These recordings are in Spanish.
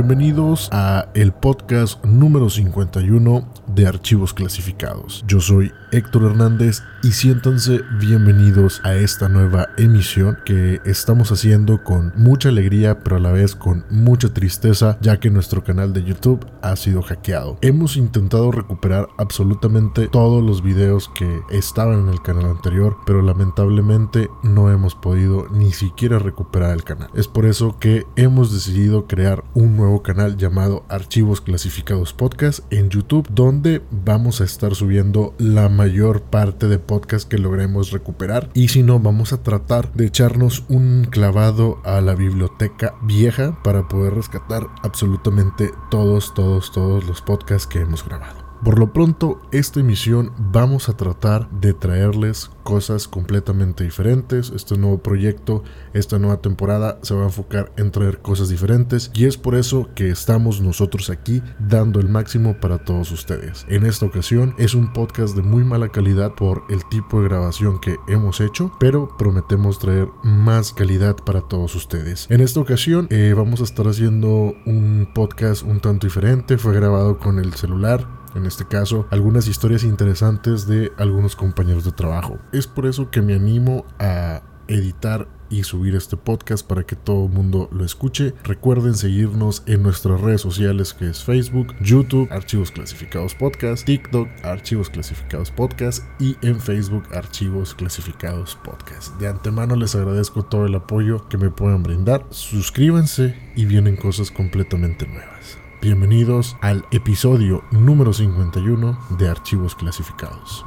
Bienvenidos a el podcast número 51 de Archivos Clasificados. Yo soy Héctor Hernández y siéntanse bienvenidos a esta nueva emisión que estamos haciendo con mucha alegría pero a la vez con mucha tristeza ya que nuestro canal de YouTube ha sido hackeado. Hemos intentado recuperar absolutamente todos los videos que estaban en el canal anterior pero lamentablemente no hemos podido ni siquiera recuperar el canal. Es por eso que hemos decidido crear un nuevo canal llamado Archivos Clasificados Podcast en YouTube donde vamos a estar subiendo la mayor parte de podcast que logremos recuperar y si no vamos a tratar de echarnos un clavado a la biblioteca vieja para poder rescatar absolutamente todos todos todos los podcasts que hemos grabado. Por lo pronto, esta emisión vamos a tratar de traerles cosas completamente diferentes. Este nuevo proyecto, esta nueva temporada se va a enfocar en traer cosas diferentes y es por eso que estamos nosotros aquí dando el máximo para todos ustedes. En esta ocasión es un podcast de muy mala calidad por el tipo de grabación que hemos hecho, pero prometemos traer más calidad para todos ustedes. En esta ocasión eh, vamos a estar haciendo un podcast un tanto diferente. Fue grabado con el celular en este caso, algunas historias interesantes de algunos compañeros de trabajo. Es por eso que me animo a editar y subir este podcast para que todo el mundo lo escuche. Recuerden seguirnos en nuestras redes sociales que es Facebook, YouTube, Archivos Clasificados Podcast, TikTok, Archivos Clasificados Podcast y en Facebook Archivos Clasificados Podcast. De antemano les agradezco todo el apoyo que me puedan brindar. Suscríbanse y vienen cosas completamente nuevas. Bienvenidos al episodio número 51 de Archivos Clasificados.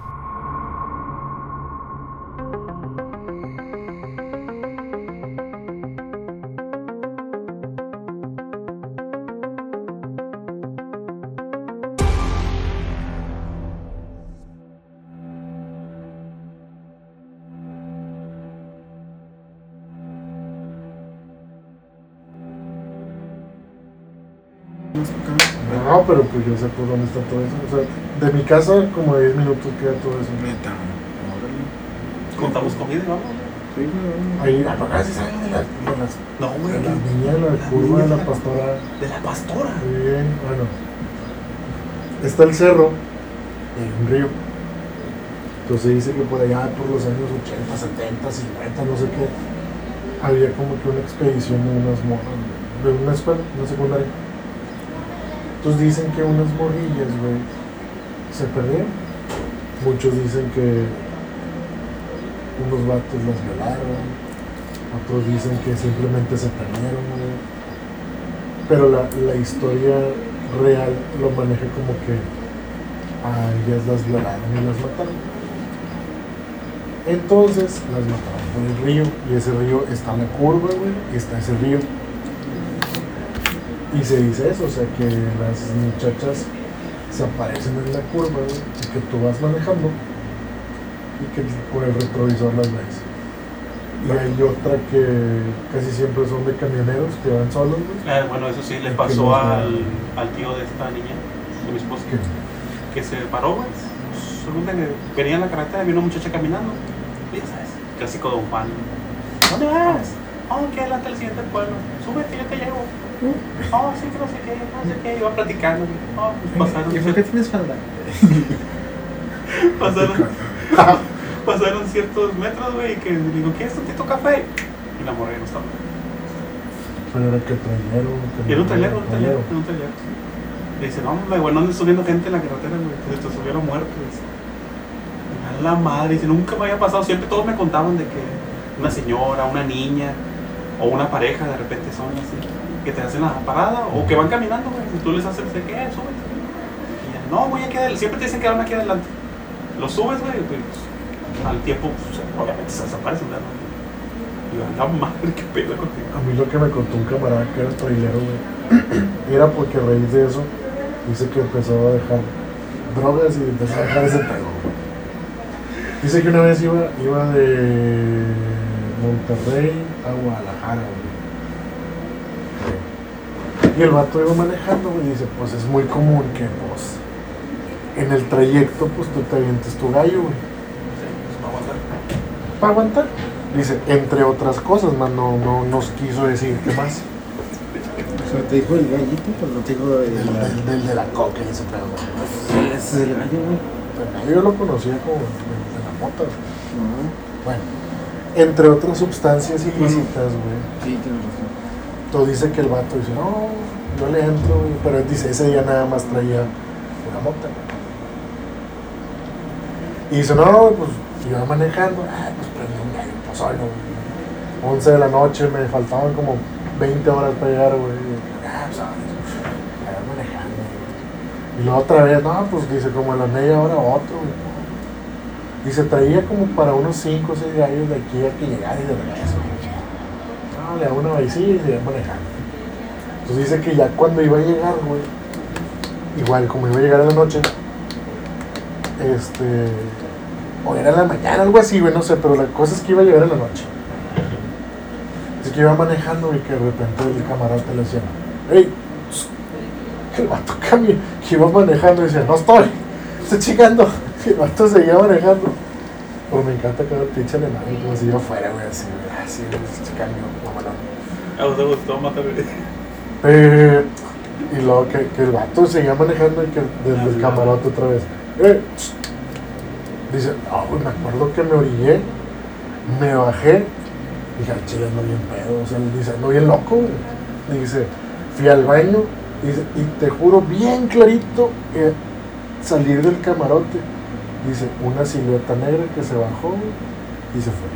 No, pero pues yo sé por dónde está todo eso. O sea, de mi casa como de 10 minutos queda todo eso. Neta, Contamos comida vamos. Sí. Ahí, ah, acá sí saben de las, de las, No, güey. de la que- niña, la, la curva de la pastora. De la pastora. Muy bien, bueno. Está el cerro y hay un río. Entonces dice que por allá por los años 80, 70, 50, no sé qué, había como que una expedición de unas morras, de una escuela, una secundaria. Entonces dicen que unas morrillas, güey, se perdieron. Muchos dicen que unos vatos las violaron, otros dicen que simplemente se perdieron, güey. Pero la, la historia real lo maneja como que a ellas las violaron y las mataron. Entonces las mataron por el río y ese río está en la curva, güey, y está ese río. Y se dice eso, o sea que las muchachas se aparecen en la curva, y que tú vas manejando y que por el retrovisor las ves. Y hay otra que casi siempre son de camioneros que van solos, güey. Eh, bueno, eso sí, le pasó no al, al tío de esta niña, de mi esposa, que que se paró, que venía en la carretera y una muchacha caminando. Y ya sabes, clásico Don Juan. ¿Dónde vas? Oh, que adelante al siguiente pueblo. Súbete, yo te llevo. Oh, sí, que no sé qué, no sé qué. Iba platicando. Oh, pues pasaron, ¿Y por qué tienes falda? pasaron, pasaron ciertos metros, güey, que le digo, ¿quieres tantito café? Y la morra no estaba. Pero era que trailero. Era un trailero, un trailero, era un trailero. Le dice, no, hombre, güey, no andes subiendo gente en la carretera, güey, que se te subieron muertos. A la madre, dice, nunca me había pasado, siempre todos me contaban de que una señora, una niña o una pareja de repente son así, que te hacen la parada o que van caminando, güey, y tú les haces qué, súbete. Y ya, no, voy aquí adelante, siempre te dicen quedarme aquí adelante. Lo subes, güey, pues al tiempo, pues, obviamente se desaparecen, ¿verdad? Y yo, a madre, qué pedo contigo. A mí lo que me contó un camarada que era trailero, güey, era porque a raíz de eso dice que empezó a dejar drogas y empezó a dejar ese pedo. güey. Dice que una vez iba, iba de Monterrey a Guadalajara, güey. Y el vato iba manejando, güey, y dice, pues es muy común que, pues, en el trayecto, pues tú te avientes tu gallo, güey. Sí, pues, para aguantar. Para aguantar. Dice, entre otras cosas, más no, no nos quiso decir qué más. Pero te dijo el gallito, pero no te dijo el, Del, la- del- del de la coca y ese pedo. güey. Ese es el gallo, güey. Pero yo lo conocía como de, la mota. güey. No, Bueno, entre otras sustancias ilícitas, güey. sí, tienes razón. Todo dice que el vato dice, no, yo le entro, güey", pero él dice, ese día nada más traía una mota. Y dice, no, pues iba manejando, ah, pues prendí un gallo, pues güey. 11 de la noche, me faltaban como 20 horas para llegar, güey. Ah, pues. Y luego otra vez, no, pues dice, como a la media hora otro, güey. Dice, traía como para unos 5 o 6 gallos de aquí a que llegara y de regreso, le hago una vaicilla y se iba manejando. Entonces dice que ya cuando iba a llegar, güey, igual como iba a llegar en la noche, este, o era en la mañana, algo así, güey, no sé, pero la cosa es que iba a llegar en la noche. Dice que iba manejando y que de repente el camarote le decía, que el vato cambie, que iba manejando y decía, no estoy, estoy chingando, que el vato seguía manejando. Pero me encanta cada pinche alemán, como si yo fuera, güey, así, güey, así, este cambio, mamalón. A vos te gustó matar, güey. Eh, y luego que, que el vato seguía manejando y que desde el camarote otra vez. Eh, dice, no, güey, me acuerdo que me orillé, me bajé, dije, al chile ando bien pedo, o sea, dice, ando bien loco, güey. Dice, fui al baño, dice, y te juro bien clarito que salir del camarote, dice, una silueta negra que se bajó y se fue.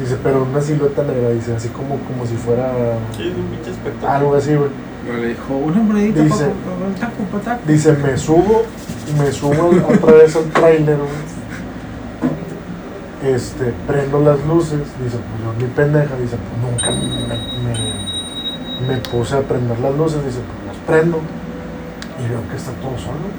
Dice, pero una silueta negra, dice, así como, como si fuera Sí, es un pinche espectáculo. algo así, güey. Pero le dijo, una monedita Dice- para el taco, pa' taco. Dice, me subo, me subo otra vez al trailer, güey. Este, prendo las luces, dice, pues yo mi pendeja, dice, pues nunca me, me- me puse a prender las luces, dice, pues las prendo y veo que está todo solo.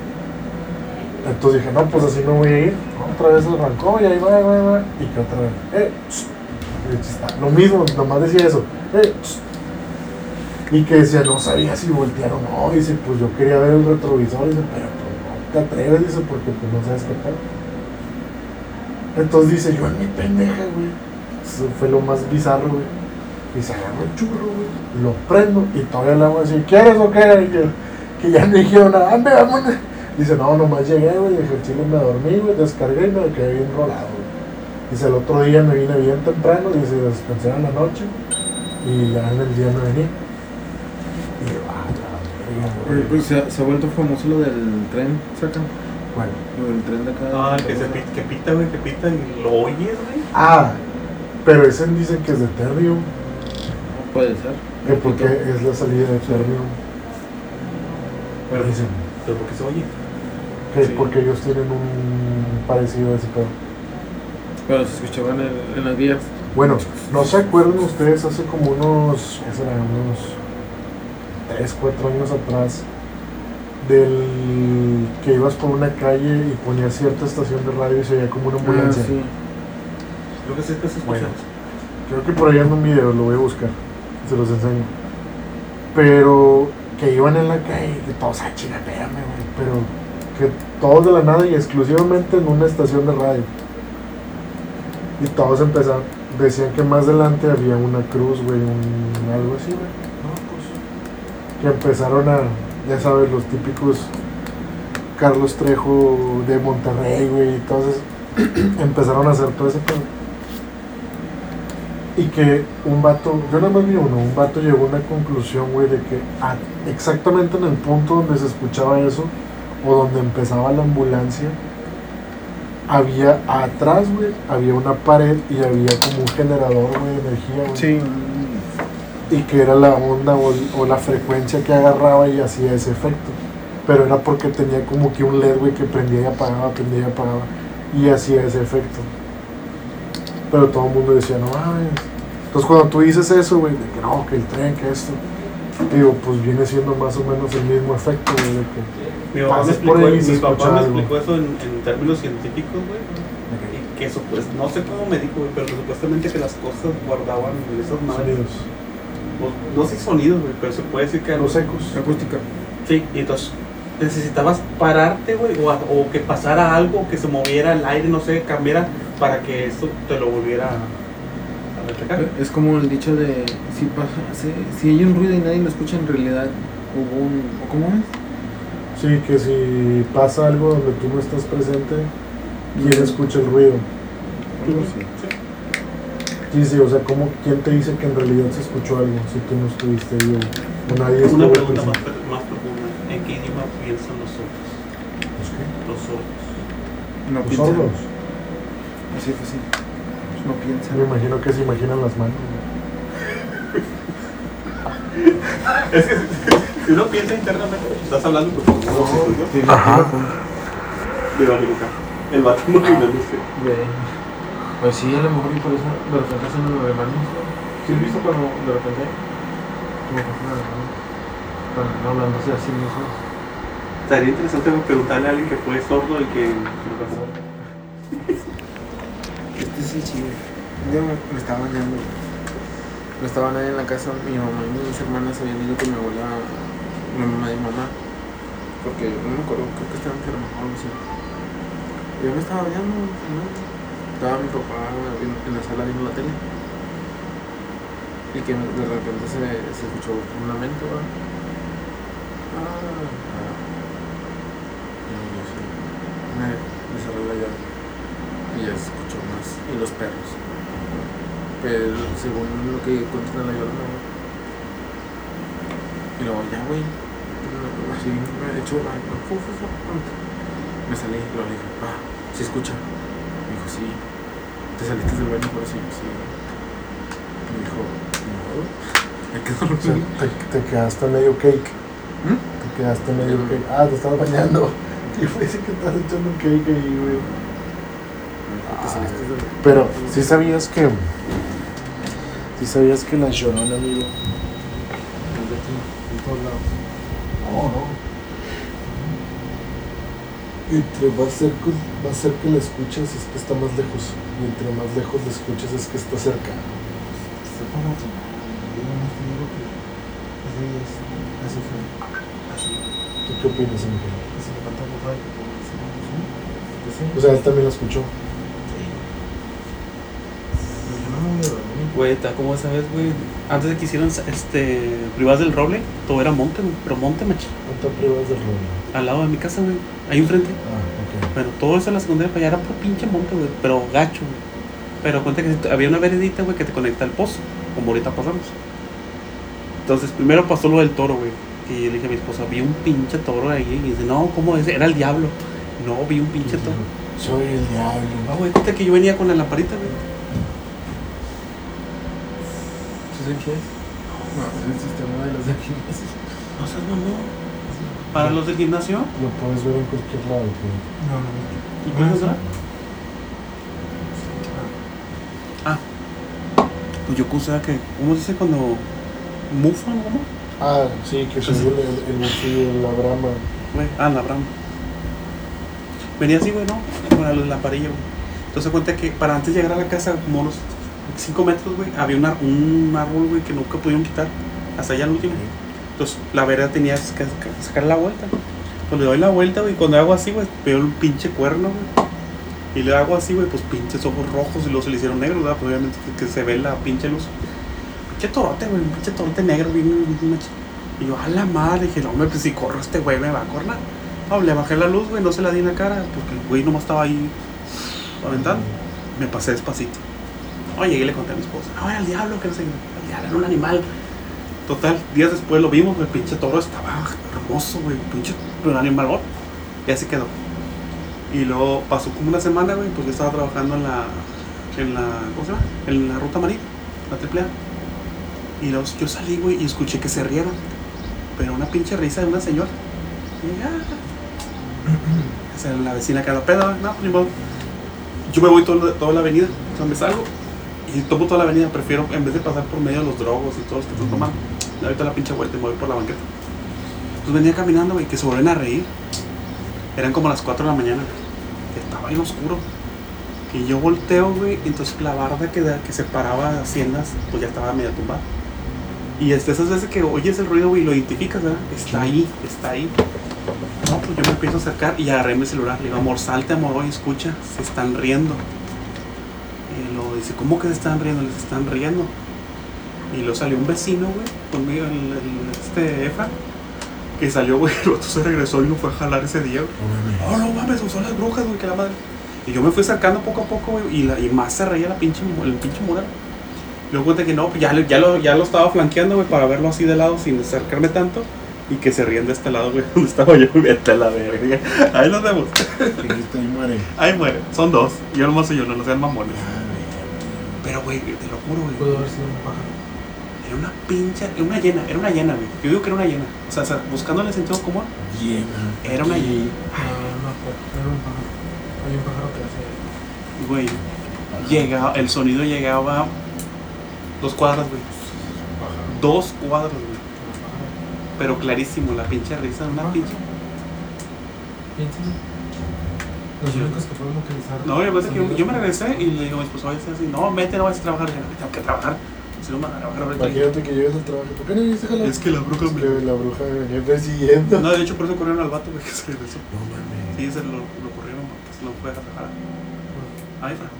Entonces dije, no, pues así me voy a ir. Otra vez arrancó y ahí va, va, va. Y que otra vez, eh, tss. Lo mismo, nomás decía eso, eh, tss. Y que decía, no sabía si voltear o no. Dice, pues yo quería ver el retrovisor. Dice, pero pues no te atreves, dice, porque pues no sabes qué tal. Entonces dice, yo en mi pendeja, güey. Eso fue lo más bizarro, güey. Y se agarra el churro, güey. Lo prendo y todavía le hago así, ¿quieres o qué? Y que, ya no dijeron ande, vámonos. Dice, no, nomás llegué, güey. Dije, el chile me dormí, güey. Descargué y me quedé bien rolado, güey. Dice, el otro día me vine bien temprano. Dice, descansé en la noche. Y ya en el día me venía. Y yo, ah, Pero, güey. pues, se, se ha vuelto famoso lo del tren, saca. Bueno. Lo del tren de acá. Ah, que, se pita, que pita, güey, que pita y lo oyes, güey. Ah, pero ese dicen que es de Terbium. No puede ser. Que porque es la salida de Terbium. Pero, Dicen pero ¿por qué se oye? Que Sí. porque ellos tienen un parecido a ese pedo. Pero se escuchaba en, en las vías. Bueno, ¿no se acuerdan ustedes hace como unos, qué será, unos 3, 4 años atrás, del que ibas por una calle y ponías cierta estación de radio y se oía como una ambulancia? Ah, sí. Creo que sí que se escucha. Bueno. Creo que por ahí anda un video, lo voy a buscar, se los enseño. Pero que iban en la calle y que todos, ah, chinga, espérame, güey. Pero que todos de la nada y exclusivamente en una estación de radio. Y todos empezaron, decían que más adelante había una cruz, güey, un algo así, güey. No, pues. Que empezaron a, ya sabes, los típicos Carlos Trejo de Monterrey, güey, y entonces empezaron a hacer todo ese pedo. Y que un vato, yo nada más vi uno, un vato llegó a una conclusión, güey, de que exactamente en el punto donde se escuchaba eso, o donde empezaba la ambulancia, había atrás, güey, había una pared y había como un generador, güey, de energía, güey. Sí. Y que era la onda o la frecuencia que agarraba y hacía ese efecto. Pero era porque tenía como que un LED, güey, que prendía y apagaba, prendía y apagaba. Y hacía ese efecto. Pero todo el mundo decía, no mames. Entonces cuando tú dices eso, güey, de que no, que el tren, que esto. Digo, pues viene siendo más o menos el mismo efecto, güey, de que... Mi papá me explicó, mi papá me explicó eso en, en términos científicos, güey. Y que eso, pues, no sé cómo me dijo, güey, pero que supuestamente que las cosas guardaban esas madres. Sonidos. No, no sé sonidos, güey, pero se puede decir que. Los ecos. Acústica. Sí, y entonces necesitabas pararte, güey, o, a- o que pasara algo, que se moviera el aire, no sé, cambiara para que eso te lo volviera a, reflejar. Es como el dicho de si pasa, si, si hay un ruido y nadie lo escucha, en realidad hubo un. ¿O cómo es? Sí, que si pasa algo donde tú no estás presente, ¿quién escucha el ruido? Así. Sí, sí, o sea, ¿cómo, ¿quién te dice que en realidad se escuchó algo si tú no estuviste ahí o, o nadie estuvo Una pregunta más, más profunda. ¿En qué idioma piensan los sordos? ¿Los qué? Los sordos. No ¿Los piensan. sordos? Así fue así. No piensan. Me imagino que se imaginan las manos. Es que si uno piensa internamente, estás hablando por favor. Sí, Ajá. De Bariluca. El vato no. De- Pues sí, a lo mejor y por eso de repente hacen los alemanes. ¿Sí has visto cuando de repente como que están hablándose así mismos. Estaría interesante preguntarle a alguien que fue sordo y que lo pasó. Este es el chido. Yo me, me estaba bañando. Me estaba bañando en la casa. Mi mamá y mis hermanas habían ido con mi abuela, la mamá de mi mamá. Porque no me acuerdo, creo que estaba enferma o algo así. Yo me estaba bañando, ¿no? Estaba mi papá en, en la sala viendo la tele. Y que de repente se, se escuchó un lamento, ¿verdad? Ah, ah. Yo sí. Me, me cerré la llave y ya se escuchó más. Y los perros. Pero según lo que cuentan en la llorona, güey. Y luego, ya, güey. Así me echó. ay, no, fu, fu, fu, Me salí y lo dije, pa, ¿sí escucha? Me dijo, sí. ¿Te saliste del baño por yo, sí. Me dijo, no. Hay que O sea, dormir. te, te quedaste medio cake. ¿Mm? Te quedaste medio cake. Ah, te estabas bañando. Y fue ese que estás echando un cake ahí, güey. Me dijo, ¿Te saliste del baño? Pero, ¿sí sabías que... ¿Sí sabías que la llorona, amigo? Es de aquí, de todos lados. No, no. Entre más cerca, más cerca la escuchas es que está más lejos. Y entre más lejos la escuchas es que está cerca. ¿Tú qué opinas, Ángel? O sea, él también la escuchó. Güey, ta- ¿cómo sabes, güey? Antes de que hicieran este, privadas del roble, todo era monte, güey. Pero monte, macho. ¿Cuántas pruebas del rollo? Al lado de mi casa, güey. Ahí enfrente. Ah, Bueno, todo eso en la secundaria para allá era por pinche monte, güey. Pero gacho, güey. Pero cuenta que había una veredita, güey, que te conecta al pozo. Como ahorita pasamos. Entonces, primero pasó lo del toro, güey. Y yo le dije a mi esposa, vi un pinche toro ahí. Y dice, no, ¿cómo es? Era el diablo. No, vi un pinche toro. ok. Soy el diablo. Ah, güey, cuenta que yo venía con la lamparita, güey. ¿Sí saben qué es? No, es el sistema de los aquí. No seas mamón. Para los del gimnasio. Lo puedes ver en cualquier lado, güey. No, no, ¿Y puedes usar? Ah. Pues yo usaba que, ¿cómo se dice cuando mufan, cómo? Ah, sí, que se ve el, de la brama. Güey, ah, la brama. Venía así, güey, ¿no? Con la lamparilla, güey. Entonces cuenta que para antes de llegar a la casa, como unos 5 metros, güey, había una- un árbol, güey, que nunca pudieron quitar. Hasta allá al último. Entonces la vereda tenía que sacar, la vuelta. Pues le doy la vuelta, güey, cuando hago así, güey, veo un pinche cuerno, güey. Y le hago así, güey, pues pinches ojos rojos y luego se le hicieron negros, ¿verdad? Pues obviamente que se ve la pinche luz. Pinche torote, güey, un pinche torote negro, bien. Y yo, a la madre, dije, no, hombre, pues si corro este güey me va a correr. No, le bajé la luz, güey, no se la di en la cara, porque el güey nomás estaba ahí aventando. Me pasé despacito. Oye, llegué y le conté a mi esposa, no, era el diablo, que no sé, el diablo era un animal. Total, días después lo vimos, el pinche toro estaba hermoso, güey, pinche un animal. Y así quedó. Y luego pasó como una semana, güey, pues yo estaba trabajando en la, en la, ¿cómo se llama? En la ruta marina, la triple A. Y luego yo salí, güey, y escuché que se rieron. Pero una pinche risa de una señora. Y dije, ah. Esa era la vecina que a la peda, no, ni modo. Yo me voy todo, toda la avenida, o sea, me salgo y tomo toda la avenida. Prefiero, en vez de pasar por medio de los drogos y todos que están tomando, ahorita la pinche vuelta y me voy por la banqueta. Pues venía caminando, güey, que se vuelven a reír. Eran como las 4 de la mañana, que estaba bien oscuro. Y yo volteo, güey, y entonces la barda que, que separaba haciendas, pues ya estaba medio tumbada. Y este, esas veces que oyes el ruido, güey, y lo identificas, ¿verdad? Está ahí, está ahí. No, pues yo me empiezo a acercar y agarré mi celular. Le digo, amor, salte, amor, oye, escucha, se están riendo. Lo dice, ¿cómo que se están riendo? Les están riendo. Y luego salió un vecino, güey, conmigo, el, el- este Efra, que salió, güey, el otro se regresó y no fue a jalar ese día, güey. Oh, no mames, son las brujas, güey, que la madre. Y yo me fui acercando poco a poco, güey, y, la- y más se reía la pinche, el pinche mural. Luego cuenta que no, pues ya, ya, lo, ya lo estaba flanqueando, güey, para verlo así de lado sin acercarme tanto. Y que se ríen de este lado, güey, donde estaba yo, güey, vete a la verga. Ahí nos vemos. Ahí muere. Ahí muere, son dos. Yo nomás soy uno, no sean mamones. Pero, güey, te lo juro, güey. Pudo haber sido un pájaro. Era una pincha, era una llena, era una llena, güey. Yo digo que era una llena. O sea, o sea, buscándole sentido común, Llena. era una llena. No, no, era un pájaro. Hay un pájaro que hace. Güey, llegaba, el sonido llegaba dos cuadras, güey. Dos cuadras, güey. Pero clarísimo, la pinche risa, una pinche. Piénsalo. Los únicos que pueden localizar. No, yo, que yo, me regresé y le digo a mi esposo, así, no, vete, no vas a trabajar. Yo, tengo que trabajar. Si no me van a trabajar ahorita. Imagínate que llegues al trabajo. ¿Por qué no viniste a jalar? Es que la bruja Es me- que la bruja me venía persiguiendo. No, de hecho, por eso corrieron al vato, güey, que se regresó. No mames. Sí, se lo, lo corrieron porque se lo fue a trabajar. Ahí, Fra,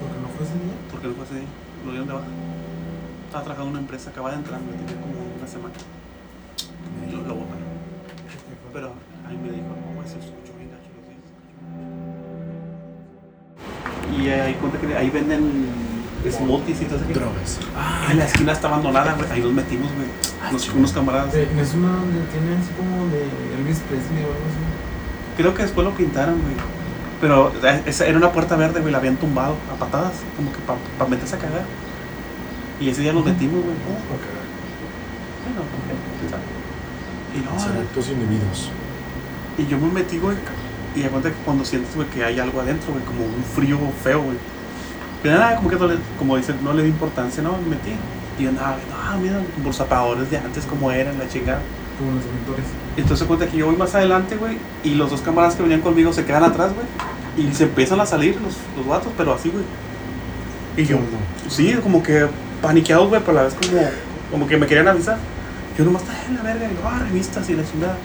Porque no fue ese día. porque no fue ese día, lo dieron de baja. Estaba trabajando en una empresa, acaba de entrar, güey, tenía como una semana. Y lo, lo botaron. Pero ahí me dijo, no, güey, se Y ahí cuenta que ahí venden smoothies y todo eso. Drogas. En la esquina está abandonada, güey. Ahí nos metimos, güey. Unos, chido. unos camaradas. Es una donde tiene así como de Elvis Presley o algo así. Creo que después lo pintaron, güey. Pero eh, esa era una puerta verde, güey. La habían tumbado a patadas. Como que para meterse a cagar. Y ese día nos metimos, güey. Oh, Ok. bueno, quién sabe. Y no, güey. actos indebidos. Y yo me metí, güey. Y de cuenta que cuando sientes, güey, que hay algo adentro, güey, como un frío feo, güey. Pero nada, como que no le, como dicen, no le di importancia, no, me metí. Y yo andaba, viendo, ah, mira, bolsapadores de antes, como eran, la chingada. Como los mentores. Y entonces cuenta que yo voy más adelante, güey, y los dos camaradas que venían conmigo se quedan atrás, güey. Y se empiezan a salir los, los vatos, pero así, güey. Y yo, sí, como que paniqueados, güey, pero a la vez como, como que me querían avisar. Yo nomás estaba en la verga, y yo, ah, revistas y la chingada.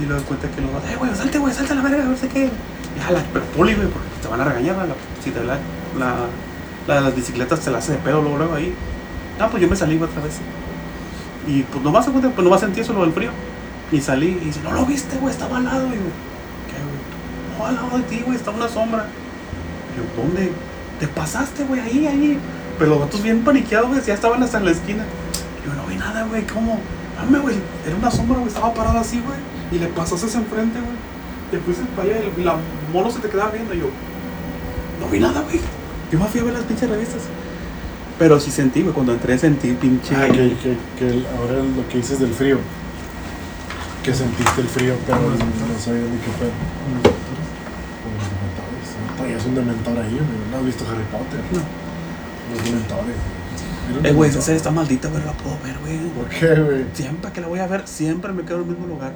Y luego cuenta que los eh, güey, salte, güey, salte a la verga, a ver si qué. Y jala, pero poli, güey, porque te van a regañar, la, si te la, la, la las bicicletas te la hace de pedo luego, luego ahí. Ah, pues yo me salí güey, otra vez. Y pues nomás se cuenta, pues nomás sentí eso lo del frío. Y salí y dice, no lo viste, güey, estaba al lado. Y yo, ¿qué, güey? No, al lado de ti, güey, estaba una sombra. Y yo, ¿dónde? Te pasaste, güey, ahí, ahí. Pero los vatos bien paniqueados, güey, ya estaban hasta en la esquina. Yo, no vi nada, güey, ¿cómo? Dame, güey, era una sombra, güey, estaba parada así, güey. Y le pasaste enfrente, güey. Te fuiste para allá y la mono se te quedaba viendo. Y yo, no vi nada, güey. Yo me fui a ver las pinches revistas. Pero sí sentí, güey, cuando entré sentí pinche. Ah, que, que, que el- ahora lo que dices del frío. Que sentiste el frío, pero no, no sabía ni qué fue. Como los dementores. ¿no? Traías un dementor ahí, güey. ¿No has visto Harry Potter? No. Los dementores. Eh, güey, esa serie está maldita, pero la puedo ver, güey. ¿Por qué, güey? Siempre que la voy a ver, siempre me quedo en el mismo lugar.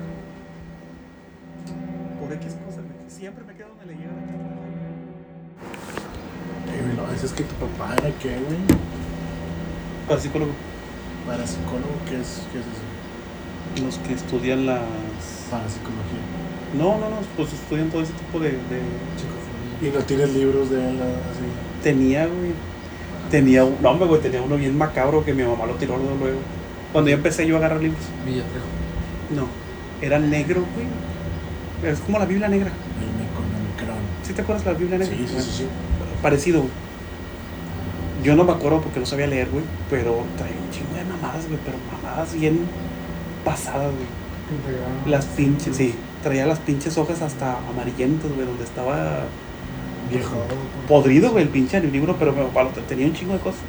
No, ese es que tu papá era qué, güey. Para psicólogo. Parapsicólogo, ¿qué es, qué es eso? Los que estudian las. Parapsicología. No, no, no, pues estudian todo ese tipo de. de... Y no tienes libros de él así. Tenía, güey. Tenía un. No, hombre, güey, tenía uno bien macabro que mi mamá lo tiró luego. luego. Cuando ya empecé yo a agarrar libros. Villatrejo. No. Era negro, güey. Es como la Biblia negra. El Necronomicron. ¿Sí te acuerdas de la Biblia negra? Sí, sí, sí, sí. Parecido, güey. Yo no me acuerdo porque no sabía leer, güey. Pero traía un chingo de mamadas, güey. Pero mamadas bien pasadas, güey. Las pinches, sí. Traía las pinches hojas hasta amarillentas, güey. Donde estaba Viejo. podrido, güey, el pinche libro. Pero mi papá lo te- tenía un chingo de cosas.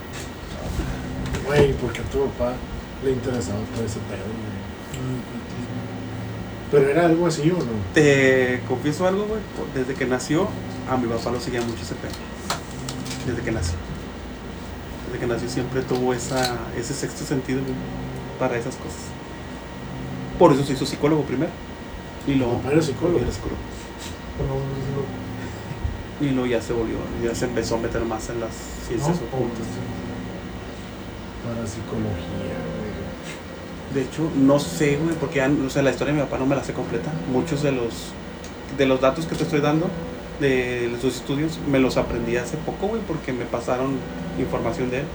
Güey, porque a tu papá le interesaba todo ese pedo, güey. Pero era algo así o no? Te confieso algo, güey. Desde que nació, a mi papá lo seguía mucho ese pedo. Desde que nació. Desde que nació siempre tuvo esa, ese sexto sentido, para esas cosas. Por eso se hizo psicólogo primero. Y luego. Era psicólogo. Era psicólogo. Y luego ya se volvió, ya se empezó a meter más en las ciencias ocultas. Parapsicología, güey. De hecho, no sé, güey, porque ya, o sea, la historia de mi papá no me la sé completa. Muchos de los, de los datos que te estoy dando de sus estudios, me los aprendí hace poco, güey, porque me pasaron información de él.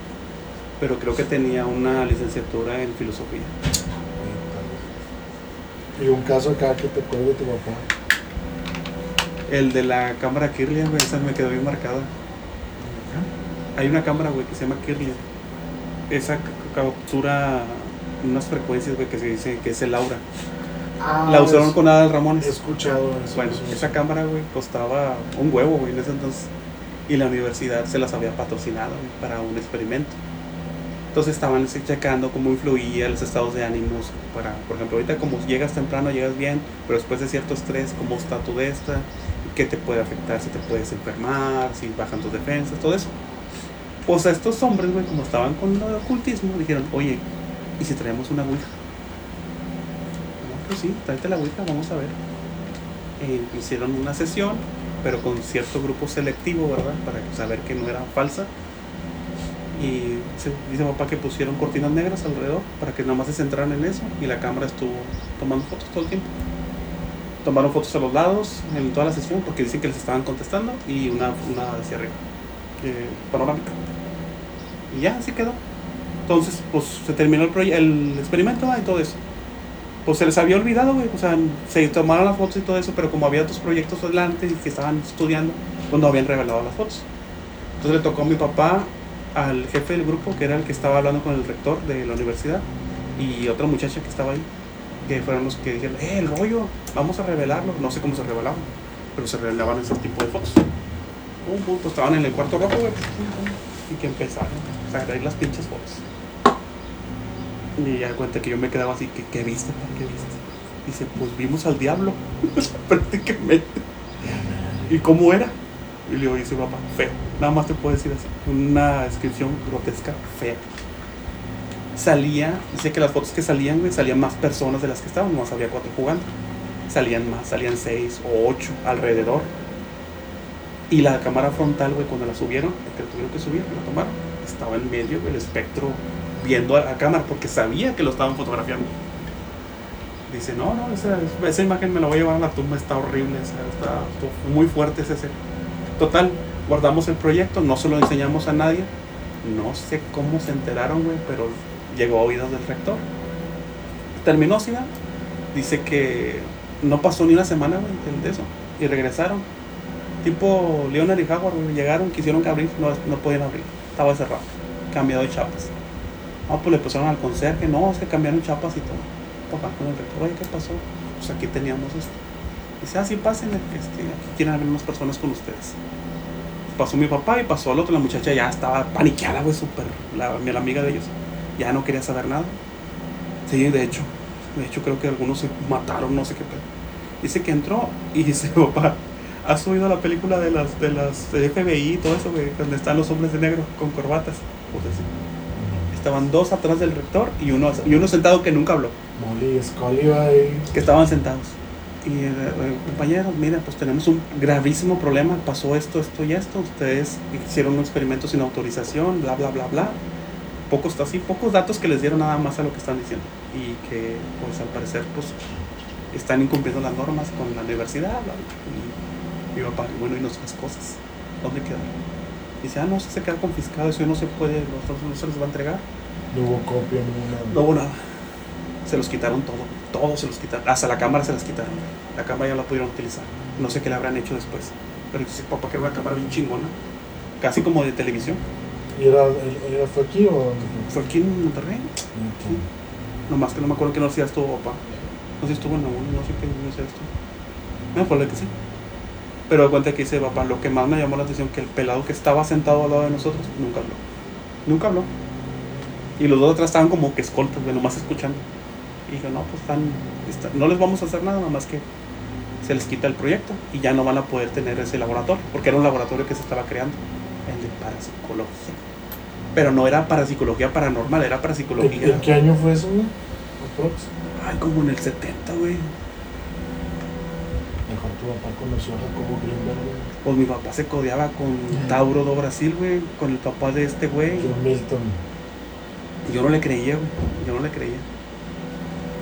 Pero creo que tenía una licenciatura en filosofía. Y un caso acá que te acuerdo de tu papá. El de la cámara Kirlian, güey, esa me quedó bien marcada. Hay una cámara, güey, que se llama Kirlian. Esa captura unas frecuencias, güey, que se dice que es el aura. Ah, la usaron es- con Adal He Ramones. escuchado eso. Bueno, eso, esa cámara, güey, costaba un huevo, güey, en ese entonces. Y la universidad se las había patrocinado güey, para un experimento. Entonces estaban checando cómo influía los estados de ánimos. Para, por ejemplo, ahorita como llegas temprano, llegas bien, pero después de cierto estrés, cómo está tu de esta, qué te puede afectar, si te puedes enfermar, si bajan tus defensas, todo eso. Pues a estos hombres, güey, como estaban con de ocultismo, dijeron, oye, ¿y si traemos una ouija? Pues sí, tráete la ouija, vamos a ver. Eh, hicieron una sesión, pero con cierto grupo selectivo, ¿verdad? Para saber que no era falsa. Y se- dice papá que pusieron cortinas negras alrededor para que nada más se centraran en eso. Y la cámara estuvo tomando fotos todo el tiempo. Tomaron fotos a los lados en toda la sesión porque dicen que les estaban contestando y una, una hacia arriba, eh, panorámica. Y ya, así quedó. Entonces, pues se terminó el, el experimento ah, y todo eso. Pues se les había olvidado, güey. O sea, se tomaron las fotos y todo eso, pero como había otros proyectos adelante y que estaban estudiando, pues no habían revelado las fotos. Entonces le tocó a mi papá al jefe del grupo, que era el que estaba hablando con el rector de la universidad, y otra muchacha que estaba ahí, que fueron los que dijeron, eh, el rollo, vamos a revelarlo. No sé cómo se revelaban, pero se revelaban ese tipo de fotos. Pum, pum, pues estaban en el cuarto rojo, güey, y que empezaron a sacar las pinches fotos. Y ya cuenta que yo me quedaba así, que, ¿qué viste? ¿Qué viste? Dice, pues vimos al diablo, prácticamente. ¿Y cómo era? Y le digo, dice papá, feo. Nada más te puedo decir así. Una descripción grotesca, fea. Salía, dice que las fotos que salían, salían más personas de las que estaban, nomás había cuatro jugando. Salían más, salían seis o ocho alrededor. Y la cámara frontal, güey, cuando la subieron, porque la tuvieron que subir, la tomaron, estaba en medio del espectro viendo a la cámara porque sabía que lo estaban fotografiando. Dice, no, no, esa, esa imagen me la voy a llevar a la tumba, está horrible, o sea, está, muy fuerte ese ser. Total, guardamos el proyecto, no se lo enseñamos a nadie. No sé cómo se enteraron, güey, pero llegó a oídos del rector. Terminó ¿verdad? Dice que no pasó ni una semana, güey, de eso. Y regresaron. Tipo Leonard y Howard, llegaron, quisieron abrir, no, no podían abrir. Estaba cerrado, cambiado de chapas. No, pues le pusieron al conserje, no, se cambiaron chapas y todo. Papá con el rector, oye, ¿qué pasó? Pues aquí teníamos esto. Dice, ah, sí, que este, aquí quieren haber unas personas con ustedes. Pasó mi papá y pasó al otro, la muchacha ya estaba paniqueada, güey, súper, la, la amiga de ellos. Ya no quería saber nada. Sí, de hecho, de hecho creo que algunos se mataron, no sé qué pedo. Dice que entró y dice, papá, ¿has oído la película de las, de las FBI y todo eso, güey? Donde están los hombres de negro con corbatas. Pues así. Estaban dos atrás del rector y uno, y uno sentado que nunca habló Molly Scully que estaban sentados. Y eh, eh, compañeros, mira, pues tenemos un gravísimo problema, pasó esto, esto y esto, ustedes hicieron un experimento sin autorización, bla, bla, bla, bla. Pocos, así, pocos datos que les dieron nada más a lo que están diciendo. Y que, pues al parecer, pues están incumpliendo las normas con la universidad. bla, bla. Y mi papá, bueno, y nuestras cosas, ¿dónde quedaron? Dice, ah, no, se queda confiscado, eso no se puede, no, no se les va a entregar. No hubo copia, no hubo nada. No hubo nada. Se los quitaron todo. Todo se los quitaron. Hasta la cámara se las quitaron. La cámara ya la pudieron utilizar. No sé qué le habrán hecho después. Pero dice, papá, que era una cámara bien chingona. Casi como de televisión. ¿Y era, era, fue aquí o Fue aquí en Monterrey. fue? Nomás que no me acuerdo qué universidad estuvo papá. No sé si estuvo en la no sé qué universidad estuvo. Me acuerdo que sí. Pero de cuenta que dice papá, lo que más me llamó la atención que el pelado que estaba sentado al lado de nosotros nunca habló. Nunca habló. Y los dos atrás estaban como que escoltas, güey, nomás escuchando. Y dije, no, pues están, está- no les vamos a hacer nada, nada más que se les quita el proyecto y ya no van a poder tener ese laboratorio, porque era un laboratorio que se estaba creando, el de parapsicología. Pero no era parapsicología paranormal, era ¿En, parapsicología. en qué año fue eso, güey? Ay, como en el 70, güey. Tu papá conoció a Jacobo Greenberg, güey. Pues mi papá se codeaba con Tauro do Brasil, güey, con el papá de este güey. John Milton. Yo no le creía, güey. Yo no le creía.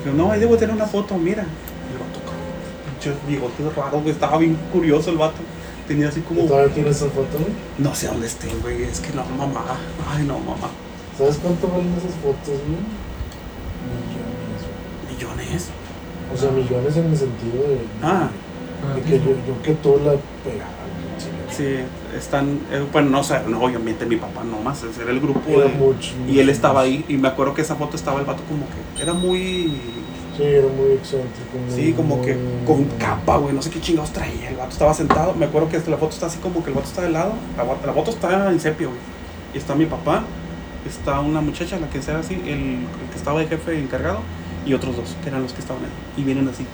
Dijo, no, ahí debo tener una foto, mira. Y el vato, pinches bigotes raros, güey. Estaba bien curioso el vato. Tenía así ¿Y como. todavía tienes esa foto, güey? No sé dónde esté, güey. Es que no, mamá. Ay, no, mamá. ¿Sabes cuánto valen esas fotos, güey? Millones, güey. Millones. O sea, millones en el sentido de, Ah, que yo, yo que tú la pegaba, sí. Están. eh, bueno, no, o sea, no, obviamente mi papá nomás. Era el grupo. Era de- mucho. y él estaba ahí. Y me acuerdo que esa foto estaba el vato como que. Era muy. Sí, era muy excéntrico. muy- Sí, como que con capa, güey, no sé qué chingados traía. El vato estaba sentado. Me acuerdo que la foto está así como que el vato está de lado. La, la foto está en sepia, güey. Y está mi papá, está una muchacha, la que sea así, el, el que estaba de jefe encargado, y otros dos, que eran los que estaban ahí. Y vienen así.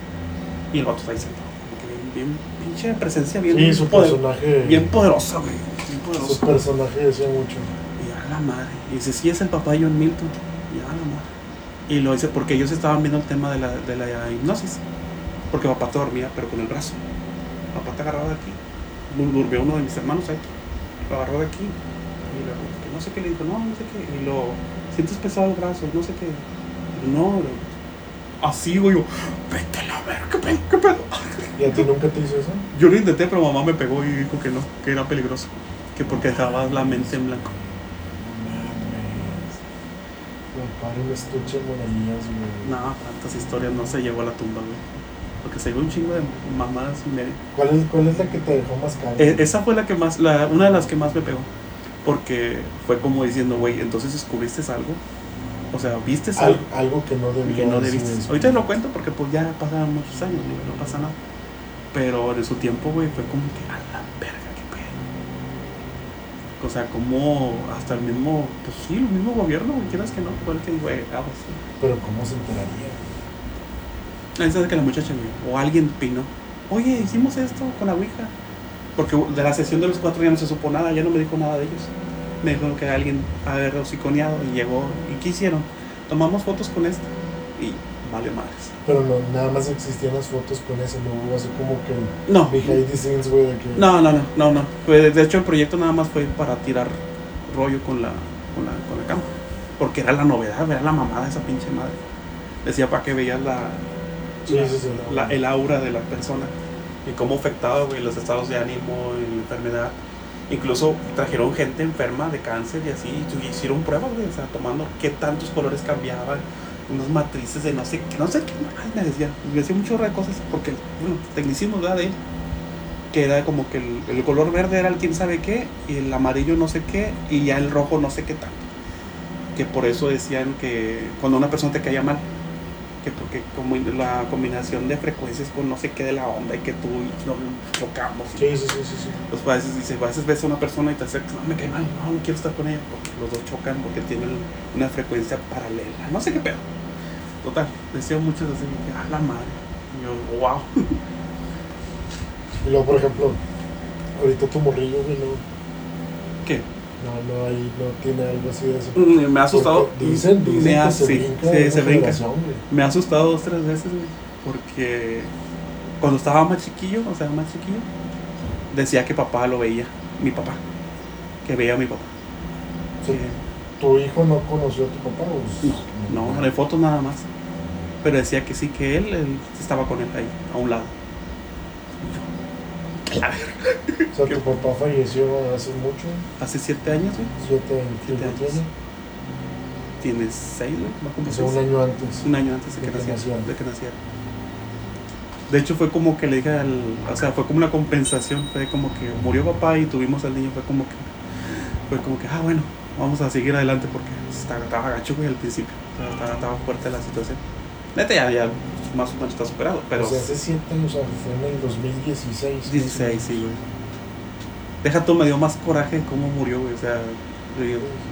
Y el vato está ahí sentado. Bien, pinche presencia bien, Sí, su poder- personaje. bien poderosa, güey. Bien Su poderosa. personaje decía mucho. Y a la madre. Y dice, sí, es el papá de John Milton. Y a la madre. Y lo dice porque ellos estaban viendo el tema de la, de la hipnosis. Porque papá te dormía, pero con el brazo. Papá te agarraba de aquí. Dur- Durmió uno de mis hermanos ahí. Lo agarró de aquí. Y luego, no sé qué, le dijo, no, no sé qué. Y lo, sientes pesado el brazo, no sé qué. No, lo- así, güey. Yo, vete a la verga, qué pedo, qué pedo. ¿Y a ti nunca te hizo eso? Yo lo intenté, pero mamá me pegó y dijo que no, que era peligroso. Que porque dejaba la mente en blanco. Compare un estuche de monedillas, güey. No, tantas historias no se llevó a la tumba, güey. Porque se vio un chingo de mamadas y medio. ¿Cuál es, ¿Cuál es la que te dejó más cara? E- esa fue la que más, la, una de las que más me pegó. Porque fue como diciendo, güey, entonces descubriste algo. O sea, viste Al- algo algo que no debía que no debiste. Ahorita lo cuento porque pues ya pasaron muchos años, güey, no pasa nada. Pero en su tiempo, güey, fue como que a la verga, qué pedo. O sea, como hasta el mismo, pues sí, el mismo gobierno, güey, quieras que no, fue el que dijo, güey, ah, pues, sí. Pero ¿cómo se enteraría? Ahí está de que la muchacha, güey, o alguien opinó, oye, hicimos esto con la Ouija. Porque de la sesión de los cuatro ya no se supo nada, ya no me dijo nada de ellos. Me dijo que alguien había hociconeado y llegó. ¿Y qué hicieron? Tomamos fotos con esto y vale madres. Pero no, nada más existían las fotos con ese, no hubo así como que No, scenes, güey, de que... no, no, no, no, no. Fue- de hecho, el proyecto nada más fue para tirar rollo con la, con la, con la cámara. Porque era la novedad, era la mamada de esa pinche madre. Decía para que veías la, Sí, la- sí, sí, la- la- el aura de la persona y cómo afectaba güey, los estados de ánimo y la enfermedad. Incluso trajeron gente enferma de cáncer y así, hicieron pruebas, güey, o tomando qué tantos colores cambiaban, unas matrices de no sé qué, no sé qué, ay, me decía, me decía un chorro de cosas, porque, bueno, tecnicismo, ¿verdad? De él, que era como que el, el color verde era el quién sabe qué, y el amarillo no sé qué, y ya el rojo no sé qué tanto. Que por eso decían que cuando una persona te caía mal, que porque como la combinación de frecuencias con no sé qué de la onda y que tú y no chocamos. Sí, sí, sí, sí, sí. pues a veces dice, a veces ves a una persona y te acercas, no me cae mal, no, no quiero estar con ella, porque los dos chocan, porque tienen una frecuencia paralela, no sé qué pedo. Total, decía muchos así, que, ah, la madre. Y yo, wow. Y luego, por ejemplo, ahorita tu morrillo, güey, no, ¿Qué? No, no, ahí no tiene algo así de eso. Mm, Me ha asustado. Porque Dicen, dicen me que ha, se sí, brinca sí, se brinca. Me ha asustado dos, tres veces, güey. Porque cuando estaba más chiquillo, o sea, más chiquillo, decía que papá lo veía, mi papá. Que veía a mi papá. Sí. Que- ¿Tu hijo no conoció a tu papá? No, no hay fotos nada más. Pero decía que sí, que él, él estaba con él ahí, a un lado. O sea, ¿Qué? tu papá falleció hace mucho, Hace siete años, güey. siete, Siete siete años. años. Tienes seis, güey. Cumplir O sea, un año antes. Un año antes de que, De que naciera, naciera. de que naciera. De hecho, fue como que le dije al. O sea, fue como una compensación. Fue como que murió papá y tuvimos al niño. Fue como que. Fue como que, ah, bueno, vamos a seguir adelante porque estaba, estaba gacho, güey, al principio. O sea, estaba, estaba fuerte la situación. Neta, ya, ya más o menos está superado. Pero. O sea, hace siete años, o sea, fue en el 2016. 16, sí, güey. Deja tú, me dio más coraje cómo murió, güey. O sea,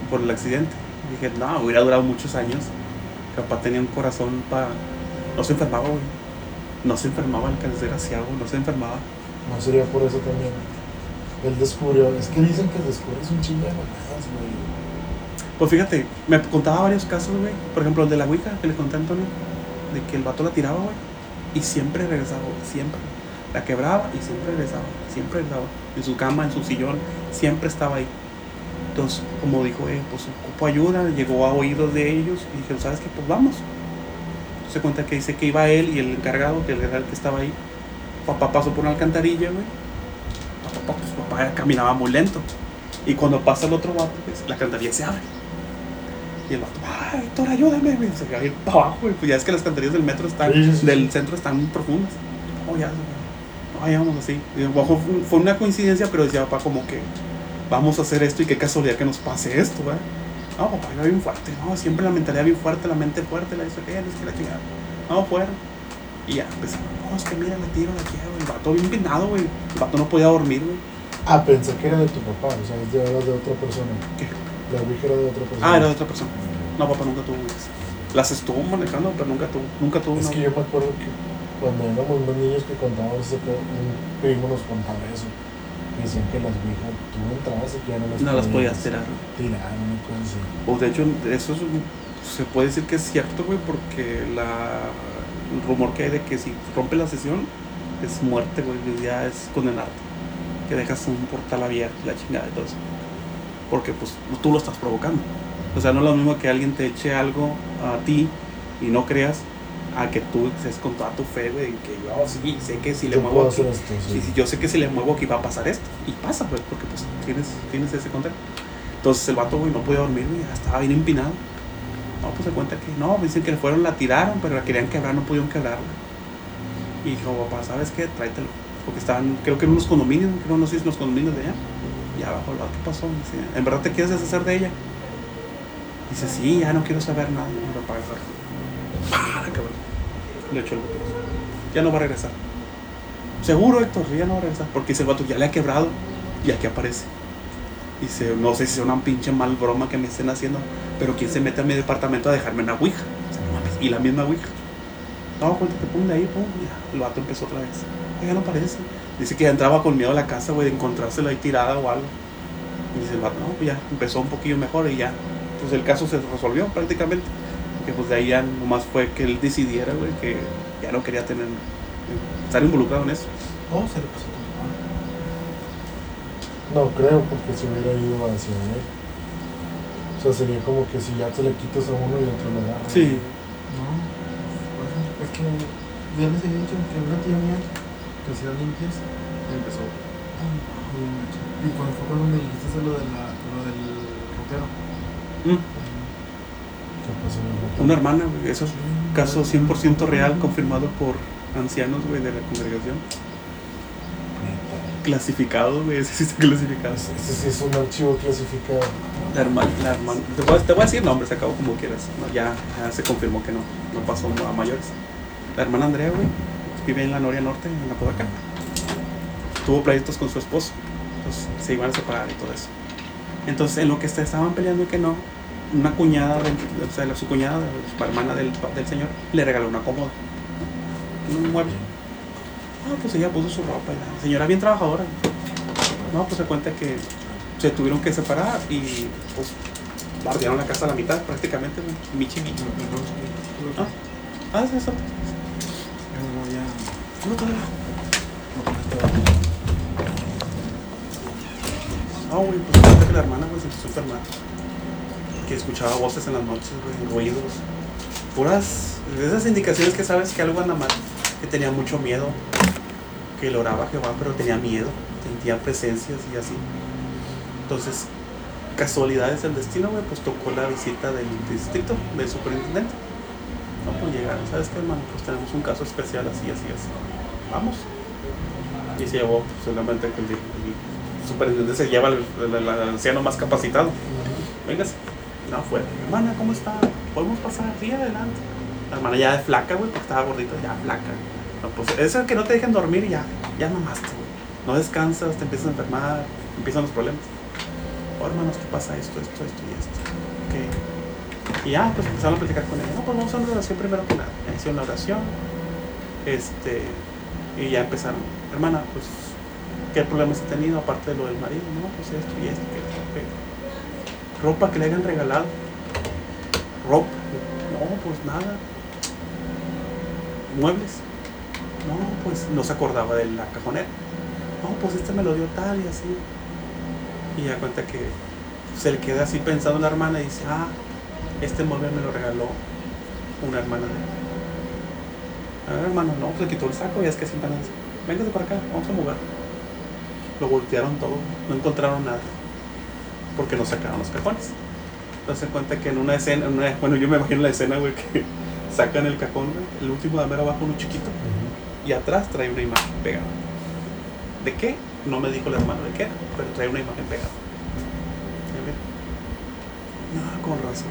por el accidente. Dije, no, hubiera durado muchos años. Capaz tenía un corazón para. No se enfermaba, güey. No se enfermaba el desgraciado, no se enfermaba. No sería por eso también. Él descubrió, es que dicen que descubres un chingo de mamadas, güey. Pues fíjate, me contaba varios casos, güey. Por ejemplo, el de la Ouija que le conté a Antonio. De que el vato la tiraba, güey. Y siempre regresaba, güey, siempre. La quebraba y siempre regresaba, siempre regresaba. En su cama, en su sillón, siempre estaba ahí. Entonces, como dijo, eh, pues ocupo ayuda, llegó a oídos de ellos y dijeron, ¿sabes qué? Pues vamos. Se cuenta que dice que iba él y el encargado, que el que estaba ahí. Papá pasó por una alcantarilla, güey. pa, pa, pa, pues, papá caminaba muy lento. Y cuando pasa el otro vato, pues, la alcantarilla se abre. Y el vato, ay, Héctor, ayúdame, güey. Se va a ir para abajo, güey. Pues ya es que las alcantarillas del metro están, Sí, sí, sí. del centro están profundas. Oh, ya, güey. Ay, vamos así. Y bajo, fue- una coincidencia, pero decía papá como que vamos a hacer esto y qué casualidad que nos pase esto, güey. No, papá iba bien fuerte, no, siempre la mentalidad bien fuerte, la mente fuerte, la hizo que, no es que la chingada. No, fuera. Y ya empezamos, no, es que mira, la tiro, la quiero, el vato bien peinado, güey. El vato no podía dormir, güey. Ah, pensé que era de tu papá, o sea, es de, era de otra persona. ¿Qué? La Ouija era de otra persona. Ah, era de otra persona. No, papá nunca tuvo Ouijas. Las estuvo manejando, pero nunca tuvo, nunca tuvo Es una. que yo me acuerdo que cuando éramos más niños que contábamos ese pedo, un primo nos contaba eso. Que decían que las Ouijas, tú entrabas y que ya no las, No las podías tirar. tirar, una cosa así. O de hecho, eso es un- se puede decir que es cierto, güey, porque la, el rumor que hay de que si rompe la sesión es muerte, güey, ya es condenarte. Que dejas un portal abierto, la chingada y todo eso. Porque pues tú lo estás provocando. O sea, no es lo mismo que alguien te eche algo a ti y no creas a que tú estés con toda tu fe, güey, y que yo sí, sé que si le Yo muevo aquí, esto, sí. yo sé que si le muevo aquí va a pasar esto. Y pasa, pues, porque pues tienes, tienes ese contacto. Entonces el vato, güey, no podía dormir, güey, estaba bien empinado. No, pues se cuenta que no, dicen que le fueron, la tiraron, pero la querían quebrar, no pudieron quebrarla. Y dijo, papá, ¿sabes qué? Tráetelo. Porque estaban, creo que en unos condominios, creo, no sé si en los condominios de allá. Y abajo, ¿qué pasó? Dice, ¿en verdad te quieres deshacer de ella? Dice, sí, ya no quiero saber nada. Y mi Le echó el botazo. Ya no va a regresar. Seguro, Héctor, ya no va a regresar. Porque el vato, ya le ha quebrado. Y aquí aparece. Dice, no sé si es una pinche mal broma que me estén haciendo. Pero ¿quién se mete a mi departamento a dejarme una ouija? Y la misma ouija. No, cuéntate, pum, de ahí, pum. y ya, el vato empezó otra vez. "Ay, Ya no aparece. Dice que ya entraba con miedo a la casa, güey, de encontrársela ahí tirada o algo. Y dice el vato, no, pues ya empezó un poquillo mejor y ya. Pues el caso se resolvió prácticamente. Que pues de ahí ya nomás fue que él decidiera, güey, que ya no quería tener, estar involucrado en eso. Oh, se le pasó a tu papá. No creo, porque se hubiera ido hacia él. O sea, sería como que si ya te le quitas a uno y otro le da. Sí. No, por eso, es que ya les he dicho que una tía mía que hacía limpias y empezó. Y cuando fue cuando me dijiste lo, de la, lo del rotero. Mm, ¿Qué pasó en el hotel? Una hermana, güey, eso es caso 100% real, confirmado por ancianos, güey, de la congregación. Clasificado, güey, ese sí está clasificado. Ese sí es un archivo clasificado. La hermana, la hermana, te voy, a- te voy a decir nombres, acabo como quieras. No, ya, ya se confirmó que no, no pasó a mayores. La hermana Andrea, güey, vive en la Noria Norte, en la Podaca. Tuvo pleitos con su esposo, entonces se iban a separar y todo eso. Entonces, en lo que estaban peleando y que no, una cuñada, de, o sea, su cuñada, la hermana del, del señor, le regaló una cómoda, un mueble. Ah, pues ella puso su ropa y la señora bien trabajadora. No, pues se cuenta que se tuvieron que separar y pues bardearon la casa a la mitad prácticamente. Michi michi. Ah, ah, sí, eso. No, ya. No, todavía. Ah, güey, pues que la hermana, güey, se empezó a enfermar. Que escuchaba voces en las noches, güey, ruidos. Puras, esas indicaciones que sabes que algo anda mal. Que tenía mucho miedo. Que lo oraba a Jehová, pero tenía miedo. Sentía presencias y así. Entonces, casualidades del destino, güey, pues tocó la visita del distrito, del superintendente. No, pues llegaron, ¿sabes qué, hermano? Pues tenemos un caso especial así, así, así. Vamos. Y se llevó pues, solamente que el, superintendente se lleva al anciano más capacitado. Véngase. No. Hermana, ¿cómo está? ¿Podemos pasar? Sí, adelante. La hermana ya de flaca, güey, porque estaba gordita, ya flaca. No, pues eso que no te dejen dormir ya, ya mamaste, güey. No descansas, te empiezas a enfermar, empiezan los problemas. Oh, hermanos, ¿qué pasa? Esto, esto, esto y esto. Ok. Y ya, pues empezaron a platicar con ella. No, pues vamos a una oración primero que nada. Hicieron la oración. Este. Y ya empezaron. Hermana, pues, ¿qué problemas ha tenido aparte de lo del marido? No, pues esto y esto. Que esto, que- Ropa que le hayan regalado. Ropa. No, pues nada. Muebles. No, pues no se acordaba de la cajonera. No, pues este me lo dio tal y así. Y ya cuenta que se le queda así pensando la hermana y dice, ah, este mueble me lo regaló una hermana de él. A ver, hermano, no, pues le quitó el saco y es que siempre. Véngase para acá, vamos a mover. Lo voltearon todo, no encontraron nada. Porque no sacaron los cajones. Entonces se cuenta que en una escena, en una- bueno, yo me imagino la escena, güey, que sacan el cajón, güey, el último de mero abajo, uno chiquito, y atrás trae una imagen pegada. ¿De qué? No me dijo el hermano de qué, era, pero trae una imagen pegada. No, con razón.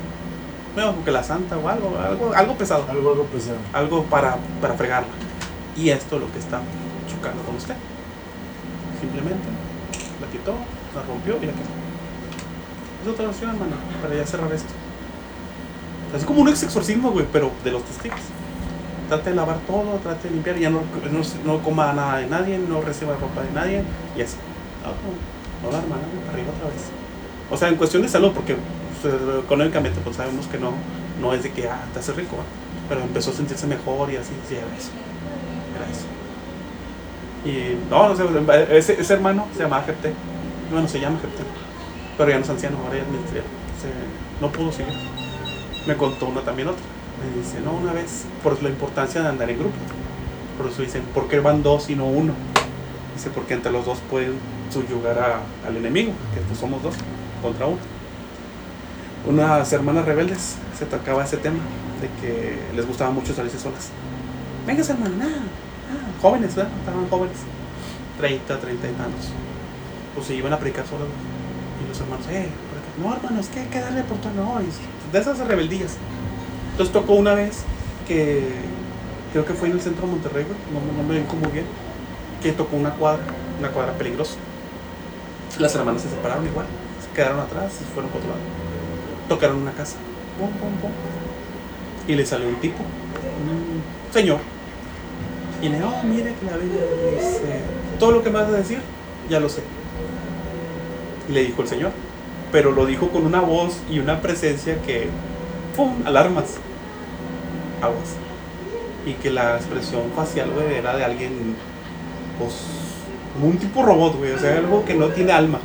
No, porque la santa o algo, algo, algo pesado Algo, algo pesado. algo para, para fregarla. Y esto es lo que está chocando con usted. Simplemente la quitó, la rompió y la quitó. Es otra opción, hermano, para ya cerrar esto. Así como un ex exorcismo, güey, pero de los testigos. Trate de lavar todo, trate de limpiar, ya no, no, no coma nada de nadie, no reciba ropa de nadie, y así. No, no, no la hermana, para arriba otra vez. O sea, en cuestión de salud, porque pues, económicamente pues sabemos que no, no es de que, ah, te hace rico, ¿va? pero empezó a sentirse mejor y así, sí, era eso. Era eso. Y no, no sé, ese, ese hermano se llamaba Jepté. Bueno, se llama Jepté. Pero ya no es anciano, ahora ya es ministerial. No pudo seguir. Me contó uno también otro. Me dice, no, una vez, por la importancia de andar en grupo. Por eso dicen, ¿por qué van dos y no uno? Dice, porque entre los dos pueden subyugar al enemigo, que pues somos dos contra uno. Unas hermanas rebeldes se tocaba ese tema de que les gustaba mucho salirse solas. Venga, hermana, ah, jóvenes, ¿verdad? Estaban jóvenes, 30, 30 y tantos. Pues se iban a predicar solas. Los hermanos, eh, no, hermanos, que hay que darle por todo, no, y de esas rebeldías. Entonces tocó una vez que creo que fue en el centro de Monterrey, no, no me ven como bien, que tocó una cuadra, una cuadra peligrosa. Las hermanas se separaron igual, se quedaron atrás y se fueron por otro lado. Tocaron una casa, pum, pum, pum, y le salió un tipo, un señor, y le oh, mire que la Biblia dice, todo lo que me vas a decir, ya lo sé. Y le dijo el señor, pero lo dijo con una voz y una presencia que, ¡pum!, alarmas, aguas. Y que la expresión facial, era de alguien, pues, como un tipo robot, güey, o sea, algo que no tiene alma.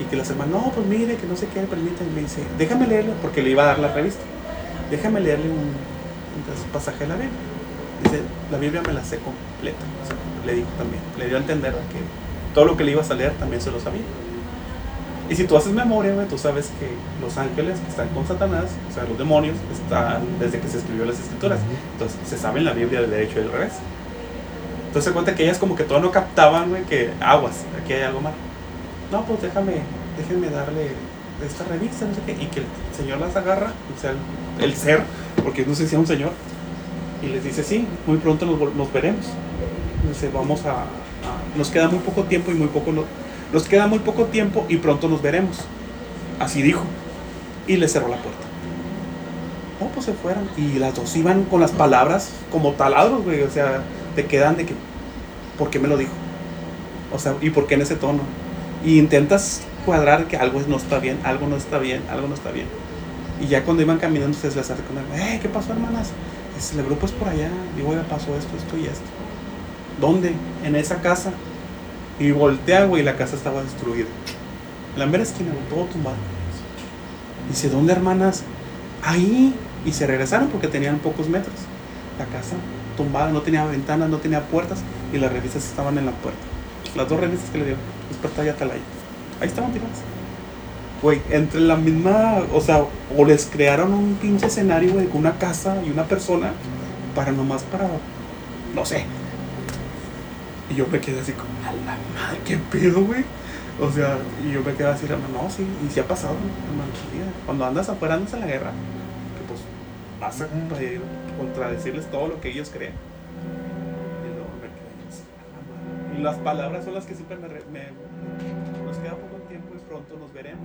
Y que las hermanas, no, pues mire, que no sé qué, permítanme, me dice, déjame leerle, porque le iba a dar la revista, déjame leerle un, pasaje de la Biblia. Dice, la Biblia me la sé completa, le dijo también, le dio a entender que todo lo que le ibas a leer también se lo sabía. Y si tú haces memoria, güey, tú sabes que los ángeles que están con Satanás, o sea, los demonios, están desde que se escribió las escrituras. Entonces, se sabe en la Biblia del derecho y del revés. Entonces, se cuenta que ellas como que todo no captaban, güey, que aguas, aquí hay algo mal. No, pues déjame, déjenme darle esta revista, no sé qué. Y que el Señor las agarra, o sea, el, el ser, porque no sé si es un Señor, y les dice, sí, muy pronto nos, veremos. Dice, vamos a, a- Nos queda muy poco tiempo y muy poco... nos queda muy poco tiempo y pronto nos veremos. Así dijo. Y le cerró la puerta. No, pues se fueron. Y las dos iban con las palabras como taladros, güey. O sea, te quedan de que, ¿por qué me lo dijo? O sea, ¿y por qué en ese tono? Y intentas cuadrar que algo no está bien, algo no está bien, algo no está bien. Y ya cuando iban caminando, se les acercan, eh, ¿qué pasó, hermanas? El grupo es por allá. Digo, ya pasó esto, esto y esto. ¿Dónde? En esa casa. Y voltea, güey, y la casa estaba destruida. La mera esquina, todo tumbado. Dice, ¿dónde, hermanas? Ahí. Y se regresaron porque tenían pocos metros. La casa tumbada, no tenía ventanas, no tenía puertas. Y las revistas estaban en la puerta. Las dos revistas que le dio, Despertar y Atalaya. Ahí estaban tiradas. Güey, entre la misma, o sea, o les crearon un pinche escenario, güey, con una casa y una persona para nomás para, no sé. Y yo me quedé así como, a la madre, qué pedo, güey. O sea, y yo me quedé así, hermano, no, sí, y sí ha pasado, hermano, cuando andas afuera, andas en la guerra, que pues vas a contradecirles todo lo que ellos creen. Y luego me quedé así, a la madre. Y las palabras son las que siempre me, me- nos queda poco tiempo y pronto nos veremos.